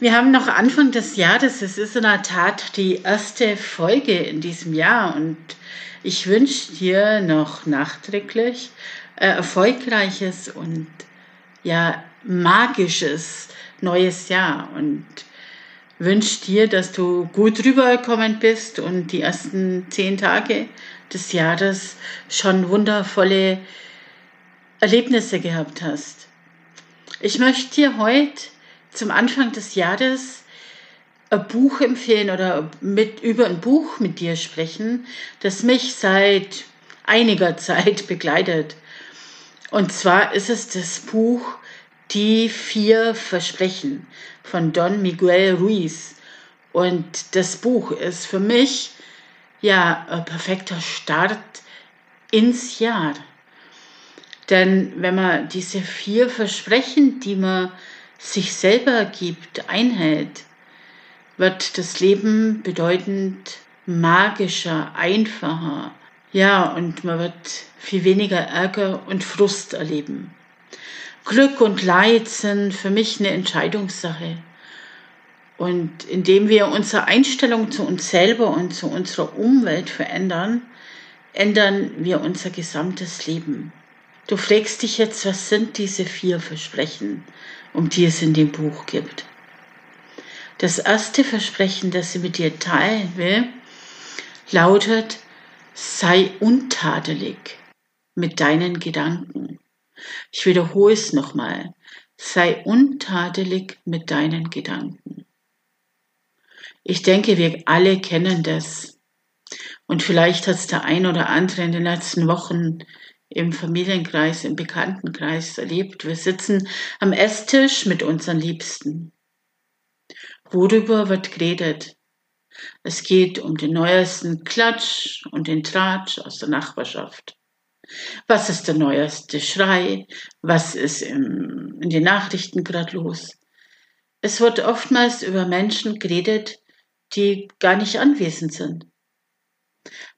Wir haben noch Anfang des Jahres. Es ist in der Tat die erste Folge in diesem Jahr und ich wünsche dir noch nachträglich äh, erfolgreiches und ja magisches neues Jahr und wünsche dir, dass du gut rübergekommen bist und die ersten zehn Tage des Jahres schon wundervolle Erlebnisse gehabt hast. Ich möchte dir heute zum Anfang des Jahres ein Buch empfehlen oder mit, über ein Buch mit dir sprechen, das mich seit einiger Zeit begleitet. Und zwar ist es das Buch Die vier Versprechen von Don Miguel Ruiz. Und das Buch ist für mich ja ein perfekter Start ins Jahr. Denn wenn man diese vier Versprechen, die man sich selber gibt, einhält, wird das Leben bedeutend magischer, einfacher. Ja, und man wird viel weniger Ärger und Frust erleben. Glück und Leid sind für mich eine Entscheidungssache. Und indem wir unsere Einstellung zu uns selber und zu unserer Umwelt verändern, ändern wir unser gesamtes Leben. Du fragst dich jetzt, was sind diese vier Versprechen? Um die es in dem Buch gibt. Das erste Versprechen, das sie mit dir teilen will, lautet, sei untadelig mit deinen Gedanken. Ich wiederhole es nochmal, sei untadelig mit deinen Gedanken. Ich denke, wir alle kennen das. Und vielleicht hat es der ein oder andere in den letzten Wochen im Familienkreis, im Bekanntenkreis erlebt. Wir sitzen am Esstisch mit unseren Liebsten. Worüber wird geredet? Es geht um den neuesten Klatsch und den Tratsch aus der Nachbarschaft. Was ist der neueste Schrei? Was ist im, in den Nachrichten gerade los? Es wird oftmals über Menschen geredet, die gar nicht anwesend sind.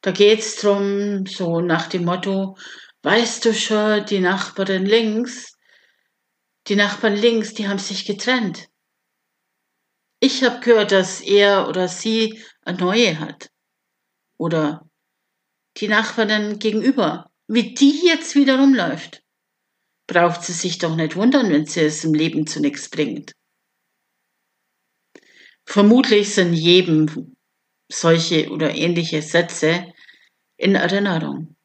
Da geht's drum, so nach dem Motto, Weißt du schon, die Nachbarin links, die Nachbarn links, die haben sich getrennt. Ich habe gehört, dass er oder sie eine neue hat. Oder die Nachbarin gegenüber, wie die jetzt wieder rumläuft. Braucht sie sich doch nicht wundern, wenn sie es im Leben zu nichts bringt. Vermutlich sind jedem solche oder ähnliche Sätze in Erinnerung.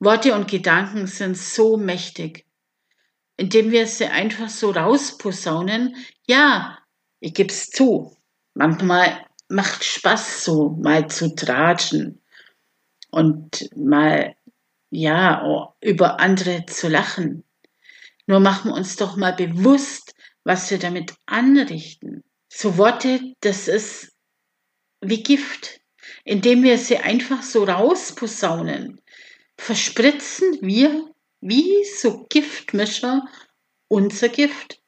Worte und Gedanken sind so mächtig. Indem wir sie einfach so rausposaunen, ja, ich geb's zu. Manchmal macht Spaß so, mal zu tratschen und mal, ja, über andere zu lachen. Nur machen wir uns doch mal bewusst, was wir damit anrichten. So Worte, das ist wie Gift, indem wir sie einfach so rausposaunen verspritzen wir wie so Giftmischer unser Gift.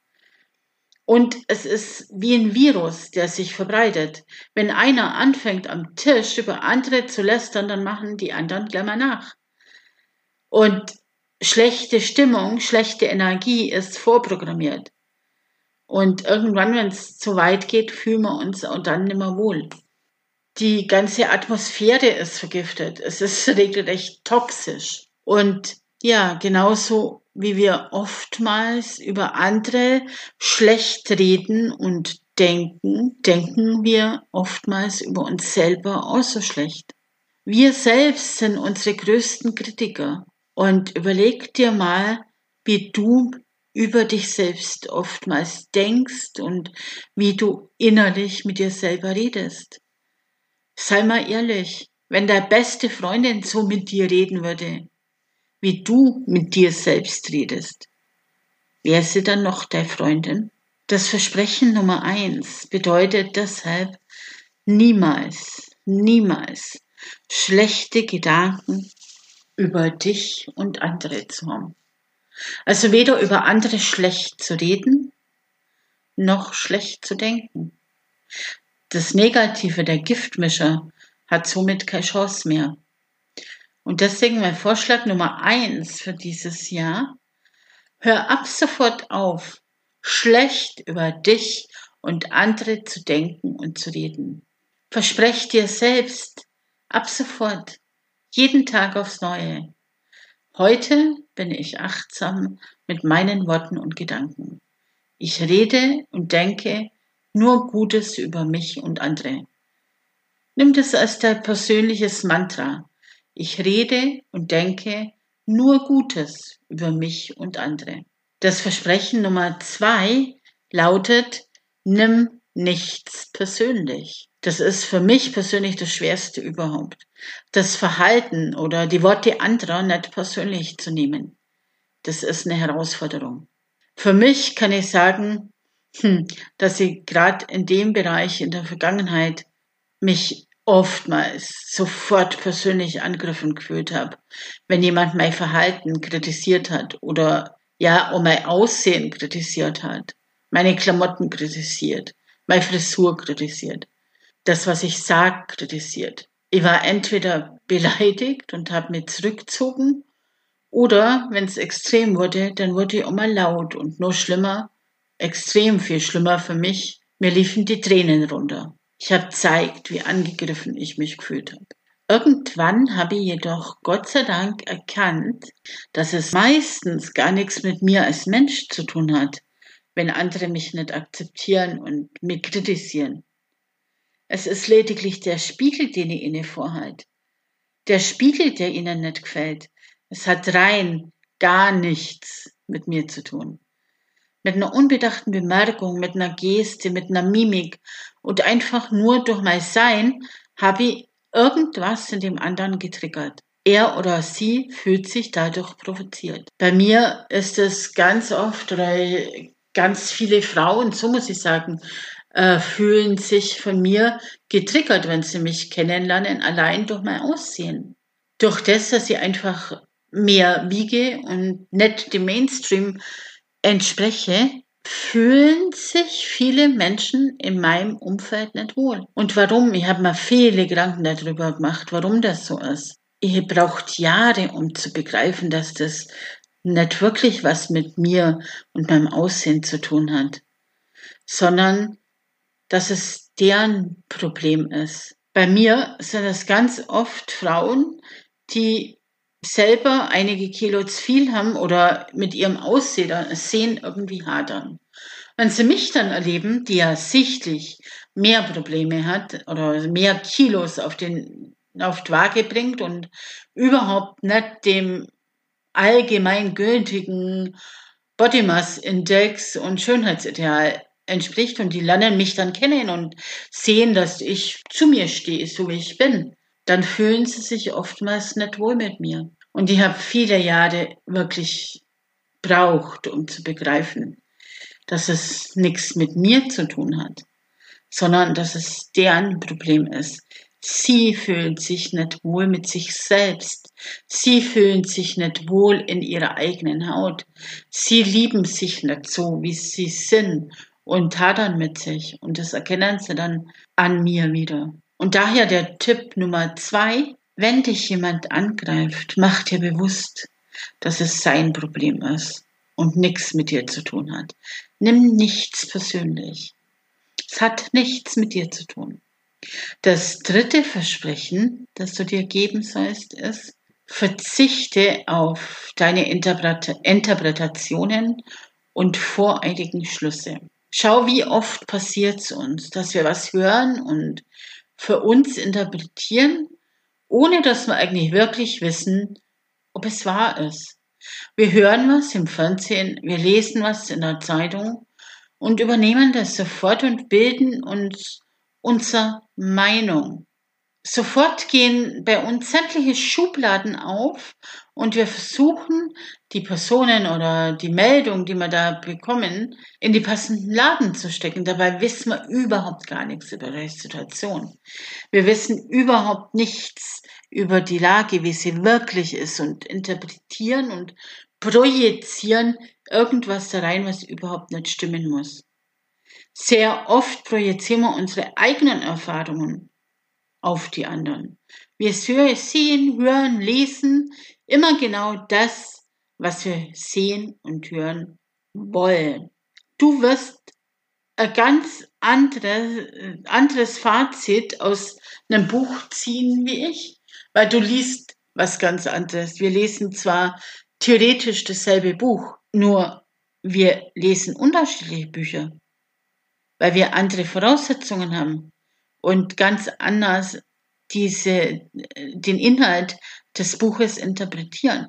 Und es ist wie ein Virus, der sich verbreitet. Wenn einer anfängt am Tisch über andere zu lästern, dann machen die anderen gleich mal nach. Und schlechte Stimmung, schlechte Energie ist vorprogrammiert. Und irgendwann, wenn es zu weit geht, fühlen wir uns und dann nimmer wohl. Die ganze Atmosphäre ist vergiftet. Es ist regelrecht toxisch. Und ja, genauso wie wir oftmals über andere schlecht reden und denken, denken wir oftmals über uns selber auch so schlecht. Wir selbst sind unsere größten Kritiker. Und überleg dir mal, wie du über dich selbst oftmals denkst und wie du innerlich mit dir selber redest. Sei mal ehrlich, wenn deine beste Freundin so mit dir reden würde, wie du mit dir selbst redest, wäre sie dann noch deine Freundin? Das Versprechen Nummer eins bedeutet deshalb niemals, niemals schlechte Gedanken über dich und andere zu haben. Also weder über andere schlecht zu reden, noch schlecht zu denken. Das Negative, der Giftmischer, hat somit keine Chance mehr. Und deswegen mein Vorschlag Nummer eins für dieses Jahr. Hör ab sofort auf, schlecht über dich und andere zu denken und zu reden. Versprech dir selbst ab sofort, jeden Tag aufs Neue. Heute bin ich achtsam mit meinen Worten und Gedanken. Ich rede und denke nur Gutes über mich und andere. Nimm das als dein persönliches Mantra. Ich rede und denke nur Gutes über mich und andere. Das Versprechen Nummer zwei lautet, nimm nichts persönlich. Das ist für mich persönlich das Schwerste überhaupt. Das Verhalten oder die Worte anderer nicht persönlich zu nehmen. Das ist eine Herausforderung. Für mich kann ich sagen, hm, dass ich gerade in dem Bereich in der Vergangenheit mich oftmals sofort persönlich angegriffen gefühlt habe, wenn jemand mein Verhalten kritisiert hat oder ja, um mein Aussehen kritisiert hat, meine Klamotten kritisiert, meine Frisur kritisiert, das, was ich sag, kritisiert. Ich war entweder beleidigt und habe mich zurückgezogen oder, wenn es extrem wurde, dann wurde ich immer laut und nur schlimmer, extrem viel schlimmer für mich, mir liefen die Tränen runter. Ich habe zeigt, wie angegriffen ich mich gefühlt habe. Irgendwann habe ich jedoch Gott sei Dank erkannt, dass es meistens gar nichts mit mir als Mensch zu tun hat, wenn andere mich nicht akzeptieren und mich kritisieren. Es ist lediglich der Spiegel, den ich ihnen vorhalte. Der Spiegel, der ihnen nicht gefällt. Es hat rein gar nichts mit mir zu tun. Mit einer unbedachten Bemerkung, mit einer Geste, mit einer Mimik und einfach nur durch mein Sein habe ich irgendwas in dem anderen getriggert. Er oder sie fühlt sich dadurch provoziert. Bei mir ist es ganz oft oder ganz viele Frauen, so muss ich sagen, äh, fühlen sich von mir getriggert, wenn sie mich kennenlernen, allein durch mein Aussehen. Durch das, dass ich einfach mehr wiege und nicht dem Mainstream entspreche, fühlen sich viele Menschen in meinem Umfeld nicht wohl. Und warum? Ich habe mir viele Gedanken darüber gemacht, warum das so ist. Ich braucht Jahre, um zu begreifen, dass das nicht wirklich was mit mir und meinem Aussehen zu tun hat, sondern dass es deren Problem ist. Bei mir sind es ganz oft Frauen, die selber einige Kilo zu viel haben oder mit ihrem Aussehen irgendwie hadern. Wenn sie mich dann erleben, die ja sichtlich mehr Probleme hat oder mehr Kilos auf, den, auf die Waage bringt und überhaupt nicht dem allgemeingültigen Body Mass Index und Schönheitsideal entspricht und die lernen mich dann kennen und sehen, dass ich zu mir stehe, so wie ich bin dann fühlen sie sich oftmals nicht wohl mit mir. Und ich habe viele Jahre wirklich braucht, um zu begreifen, dass es nichts mit mir zu tun hat, sondern dass es deren Problem ist. Sie fühlen sich nicht wohl mit sich selbst. Sie fühlen sich nicht wohl in ihrer eigenen Haut. Sie lieben sich nicht so, wie sie sind und hadern mit sich. Und das erkennen sie dann an mir wieder. Und daher der Tipp Nummer zwei, wenn dich jemand angreift, mach dir bewusst, dass es sein Problem ist und nichts mit dir zu tun hat. Nimm nichts persönlich. Es hat nichts mit dir zu tun. Das dritte Versprechen, das du dir geben sollst, ist, verzichte auf deine Interpretationen und voreiligen Schlüsse. Schau, wie oft passiert es uns, dass wir was hören und für uns interpretieren, ohne dass wir eigentlich wirklich wissen, ob es wahr ist. Wir hören was im Fernsehen, wir lesen was in der Zeitung und übernehmen das sofort und bilden uns unsere Meinung. Sofort gehen bei uns sämtliche Schubladen auf und wir versuchen, die Personen oder die Meldung, die wir da bekommen, in die passenden Laden zu stecken. Dabei wissen wir überhaupt gar nichts über die Situation. Wir wissen überhaupt nichts über die Lage, wie sie wirklich ist und interpretieren und projizieren irgendwas da rein, was überhaupt nicht stimmen muss. Sehr oft projizieren wir unsere eigenen Erfahrungen auf die anderen. Wir sehen, hören, lesen immer genau das, was wir sehen und hören wollen. Du wirst ein ganz anderes, anderes Fazit aus einem Buch ziehen wie ich, weil du liest was ganz anderes. Wir lesen zwar theoretisch dasselbe Buch, nur wir lesen unterschiedliche Bücher, weil wir andere Voraussetzungen haben und ganz anders diese, den Inhalt des Buches interpretieren.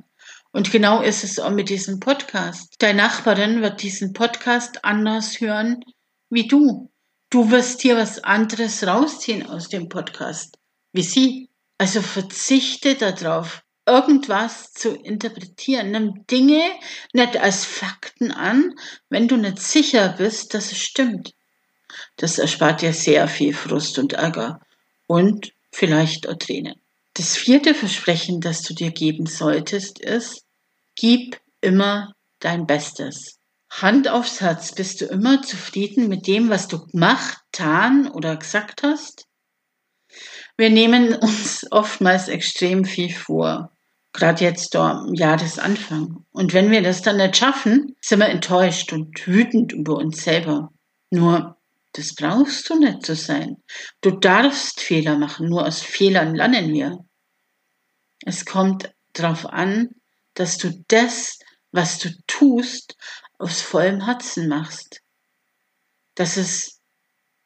Und genau ist es auch mit diesem Podcast. Deine Nachbarin wird diesen Podcast anders hören wie du. Du wirst hier was anderes rausziehen aus dem Podcast, wie sie. Also verzichte darauf, irgendwas zu interpretieren. Nimm Dinge nicht als Fakten an, wenn du nicht sicher bist, dass es stimmt. Das erspart dir sehr viel Frust und Ärger und vielleicht auch Tränen. Das vierte Versprechen, das du dir geben solltest, ist, gib immer dein Bestes. Hand aufs Herz, bist du immer zufrieden mit dem, was du gemacht, getan oder gesagt hast? Wir nehmen uns oftmals extrem viel vor, gerade jetzt da am Jahresanfang. Und wenn wir das dann nicht schaffen, sind wir enttäuscht und wütend über uns selber. Nur das brauchst du nicht zu sein. Du darfst Fehler machen, nur aus Fehlern lernen wir. Es kommt darauf an, dass du das, was du tust, aus vollem Herzen machst. Dass es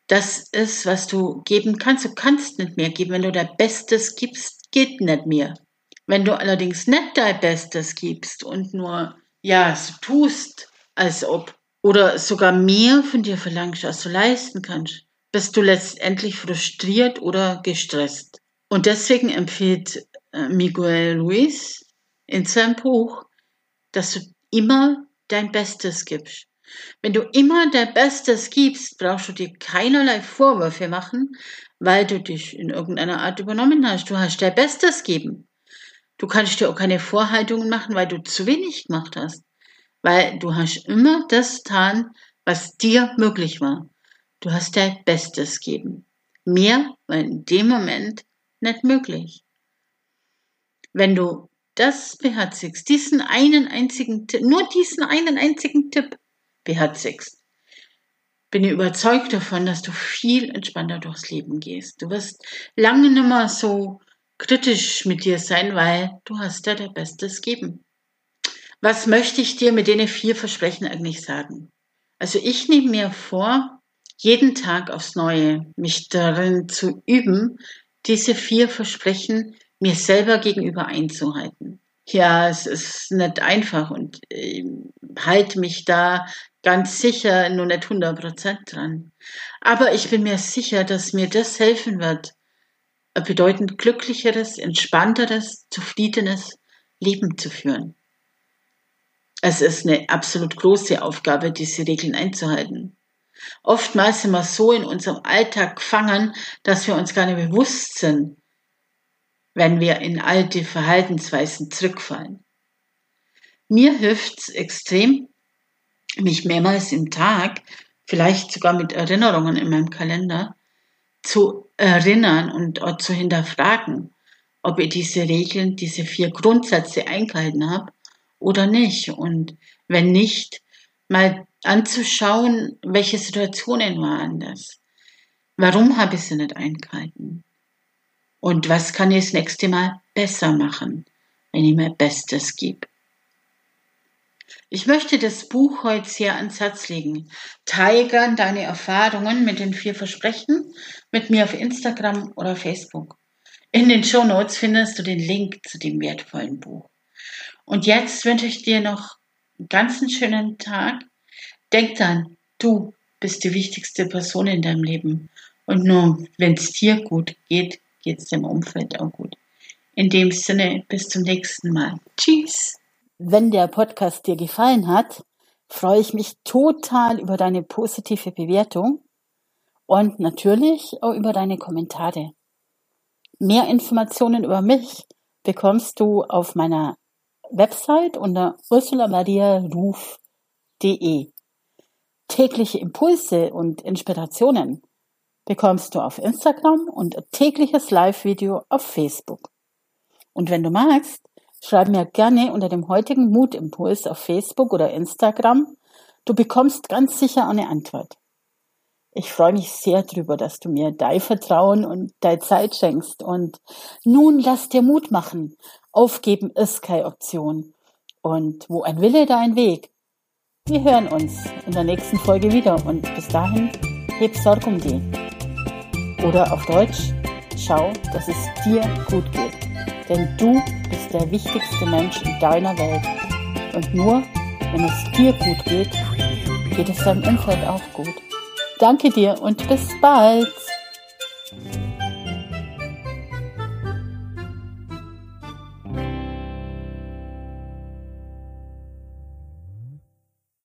das ist, was du geben kannst. Du kannst nicht mehr geben. Wenn du dein Bestes gibst, geht nicht mehr. Wenn du allerdings nicht dein Bestes gibst und nur, ja, so tust, als ob, oder sogar mehr von dir verlangst, als du leisten kannst, bist du letztendlich frustriert oder gestresst. Und deswegen empfiehlt äh, Miguel Luis in seinem Buch, dass du immer dein Bestes gibst. Wenn du immer dein Bestes gibst, brauchst du dir keinerlei Vorwürfe machen, weil du dich in irgendeiner Art übernommen hast. Du hast dein Bestes geben. Du kannst dir auch keine Vorhaltungen machen, weil du zu wenig gemacht hast weil du hast immer das getan, was dir möglich war. Du hast dein Bestes gegeben. Mehr war in dem Moment nicht möglich. Wenn du das beherzigst, diesen einen einzigen Tipp, nur diesen einen einzigen Tipp beherzigst, bin ich überzeugt davon, dass du viel entspannter durchs Leben gehst. Du wirst lange nicht mehr so kritisch mit dir sein, weil du hast ja dein Bestes geben. Was möchte ich dir mit den vier Versprechen eigentlich sagen? Also ich nehme mir vor, jeden Tag aufs Neue mich darin zu üben, diese vier Versprechen mir selber gegenüber einzuhalten. Ja, es ist nicht einfach und ich halte mich da ganz sicher nur nicht 100% dran. Aber ich bin mir sicher, dass mir das helfen wird, ein bedeutend glücklicheres, entspannteres, zufriedenes Leben zu führen. Es ist eine absolut große Aufgabe, diese Regeln einzuhalten. Oftmals sind wir so in unserem Alltag gefangen, dass wir uns gar nicht bewusst sind, wenn wir in alte Verhaltensweisen zurückfallen. Mir hilft es extrem, mich mehrmals im Tag, vielleicht sogar mit Erinnerungen in meinem Kalender, zu erinnern und zu hinterfragen, ob ich diese Regeln, diese vier Grundsätze eingehalten habe oder nicht. Und wenn nicht, mal anzuschauen, welche Situationen waren das? Warum habe ich sie nicht eingehalten? Und was kann ich das nächste Mal besser machen, wenn ich mein Bestes gebe? Ich möchte das Buch heute sehr ans Herz legen. Teigern deine Erfahrungen mit den vier Versprechen mit mir auf Instagram oder Facebook. In den Show Notes findest du den Link zu dem wertvollen Buch. Und jetzt wünsche ich dir noch einen ganz schönen Tag. Denk dann, du bist die wichtigste Person in deinem Leben. Und nur wenn es dir gut geht, geht es dem Umfeld auch gut. In dem Sinne, bis zum nächsten Mal. Tschüss. Wenn der Podcast dir gefallen hat, freue ich mich total über deine positive Bewertung und natürlich auch über deine Kommentare. Mehr Informationen über mich bekommst du auf meiner Website unter ursulamariaruf.de. Tägliche Impulse und Inspirationen bekommst du auf Instagram und tägliches Live-Video auf Facebook. Und wenn du magst, schreib mir gerne unter dem heutigen Mutimpuls auf Facebook oder Instagram. Du bekommst ganz sicher eine Antwort. Ich freue mich sehr drüber, dass du mir dein Vertrauen und deine Zeit schenkst. Und nun lass dir Mut machen. Aufgeben ist keine Option. Und wo ein Wille, da ein Weg. Wir hören uns in der nächsten Folge wieder und bis dahin heb Sorg um die. Oder auf Deutsch, schau, dass es dir gut geht. Denn du bist der wichtigste Mensch in deiner Welt. Und nur wenn es dir gut geht, geht es deinem Umfeld auch gut. Danke dir und bis bald.